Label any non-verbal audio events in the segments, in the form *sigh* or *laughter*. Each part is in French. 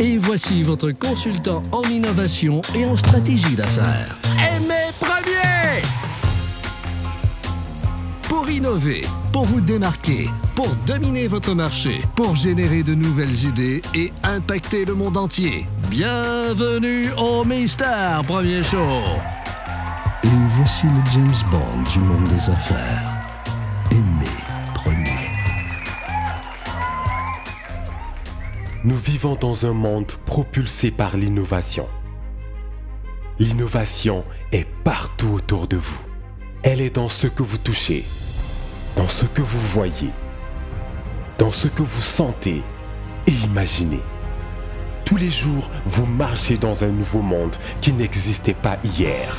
Et voici votre consultant en innovation et en stratégie d'affaires. Aimé Premier Pour innover, pour vous démarquer, pour dominer votre marché, pour générer de nouvelles idées et impacter le monde entier. Bienvenue au Mister Premier Show. Et voici le James Bond du monde des affaires. Aimé Nous vivons dans un monde propulsé par l'innovation. L'innovation est partout autour de vous. Elle est dans ce que vous touchez, dans ce que vous voyez, dans ce que vous sentez et imaginez. Tous les jours, vous marchez dans un nouveau monde qui n'existait pas hier.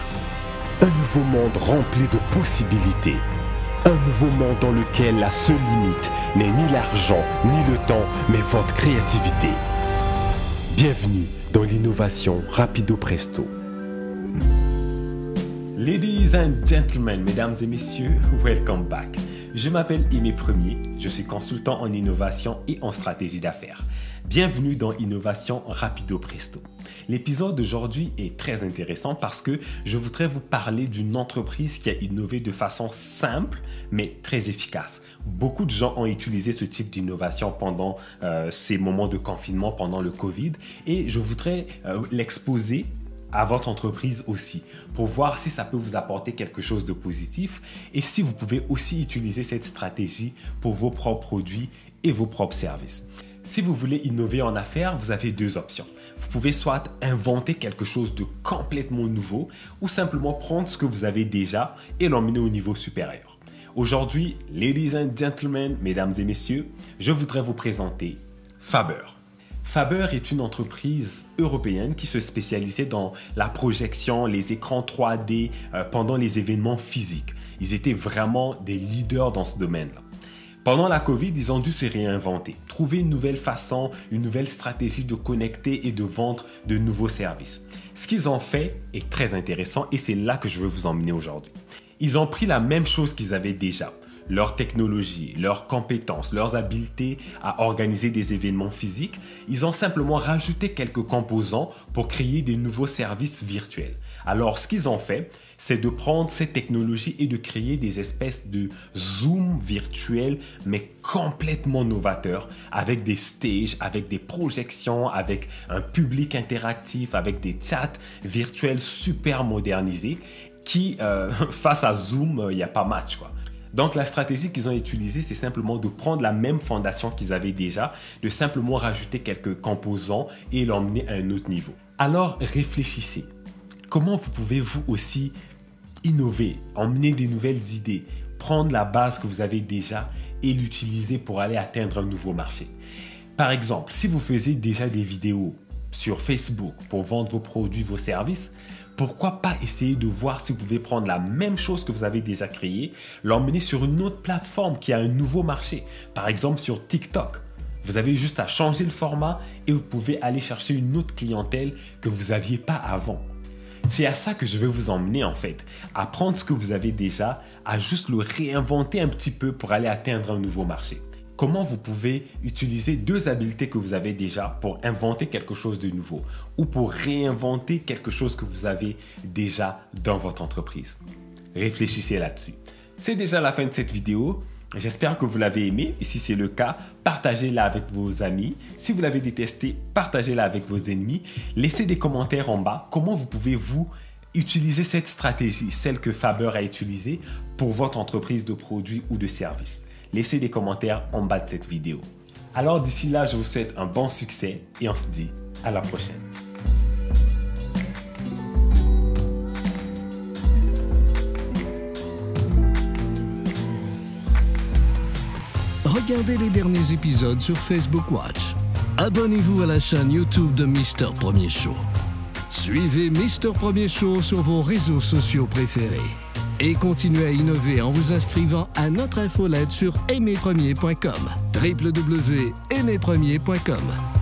Un nouveau monde rempli de possibilités. Un nouveau monde dans lequel la seule limite n'est ni l'argent, ni le temps, mais votre créativité. Bienvenue dans l'innovation rapido presto. Ladies and gentlemen, mesdames et messieurs, welcome back. Je m'appelle Aimé Premier, je suis consultant en innovation et en stratégie d'affaires. Bienvenue dans Innovation Rapido Presto. L'épisode d'aujourd'hui est très intéressant parce que je voudrais vous parler d'une entreprise qui a innové de façon simple mais très efficace. Beaucoup de gens ont utilisé ce type d'innovation pendant euh, ces moments de confinement, pendant le Covid et je voudrais euh, l'exposer à votre entreprise aussi pour voir si ça peut vous apporter quelque chose de positif et si vous pouvez aussi utiliser cette stratégie pour vos propres produits et vos propres services. Si vous voulez innover en affaires, vous avez deux options. Vous pouvez soit inventer quelque chose de complètement nouveau ou simplement prendre ce que vous avez déjà et l'emmener au niveau supérieur. Aujourd'hui, ladies and gentlemen, mesdames et messieurs, je voudrais vous présenter Faber. Faber est une entreprise européenne qui se spécialisait dans la projection, les écrans 3D euh, pendant les événements physiques. Ils étaient vraiment des leaders dans ce domaine-là. Pendant la Covid, ils ont dû se réinventer, trouver une nouvelle façon, une nouvelle stratégie de connecter et de vendre de nouveaux services. Ce qu'ils ont fait est très intéressant et c'est là que je veux vous emmener aujourd'hui. Ils ont pris la même chose qu'ils avaient déjà, leur technologie, leurs compétences, leurs habiletés à organiser des événements physiques, ils ont simplement rajouté quelques composants pour créer des nouveaux services virtuels. Alors ce qu'ils ont fait, c'est de prendre ces technologies et de créer des espèces de Zoom virtuels, mais complètement novateurs, avec des stages, avec des projections, avec un public interactif, avec des chats virtuels super modernisés qui, euh, *laughs* face à Zoom, il n'y a pas match. quoi. Donc la stratégie qu'ils ont utilisée, c'est simplement de prendre la même fondation qu'ils avaient déjà, de simplement rajouter quelques composants et l'emmener à un autre niveau. Alors réfléchissez. Comment vous pouvez vous aussi innover, emmener des nouvelles idées, prendre la base que vous avez déjà et l'utiliser pour aller atteindre un nouveau marché? Par exemple, si vous faisiez déjà des vidéos sur Facebook pour vendre vos produits, vos services, pourquoi pas essayer de voir si vous pouvez prendre la même chose que vous avez déjà créée, l'emmener sur une autre plateforme qui a un nouveau marché, par exemple sur TikTok. Vous avez juste à changer le format et vous pouvez aller chercher une autre clientèle que vous n'aviez pas avant. C'est à ça que je veux vous emmener en fait, à prendre ce que vous avez déjà, à juste le réinventer un petit peu pour aller atteindre un nouveau marché comment vous pouvez utiliser deux habiletés que vous avez déjà pour inventer quelque chose de nouveau ou pour réinventer quelque chose que vous avez déjà dans votre entreprise? Réfléchissez là-dessus. C'est déjà la fin de cette vidéo. J'espère que vous l'avez aimé et si c'est le cas, partagez-la avec vos amis. Si vous l'avez détesté, partagez-la avec vos ennemis. Laissez des commentaires en bas. Comment vous pouvez vous utiliser cette stratégie, celle que Faber a utilisée pour votre entreprise de produits ou de services? Laissez des commentaires en bas de cette vidéo. Alors d'ici là, je vous souhaite un bon succès et on se dit à la prochaine. Regardez les derniers épisodes sur Facebook Watch. Abonnez-vous à la chaîne YouTube de Mister Premier Show. Suivez Mister Premier Show sur vos réseaux sociaux préférés et continuez à innover en vous inscrivant à notre infolette sur aimerpremier.com. www.aimerpremier.com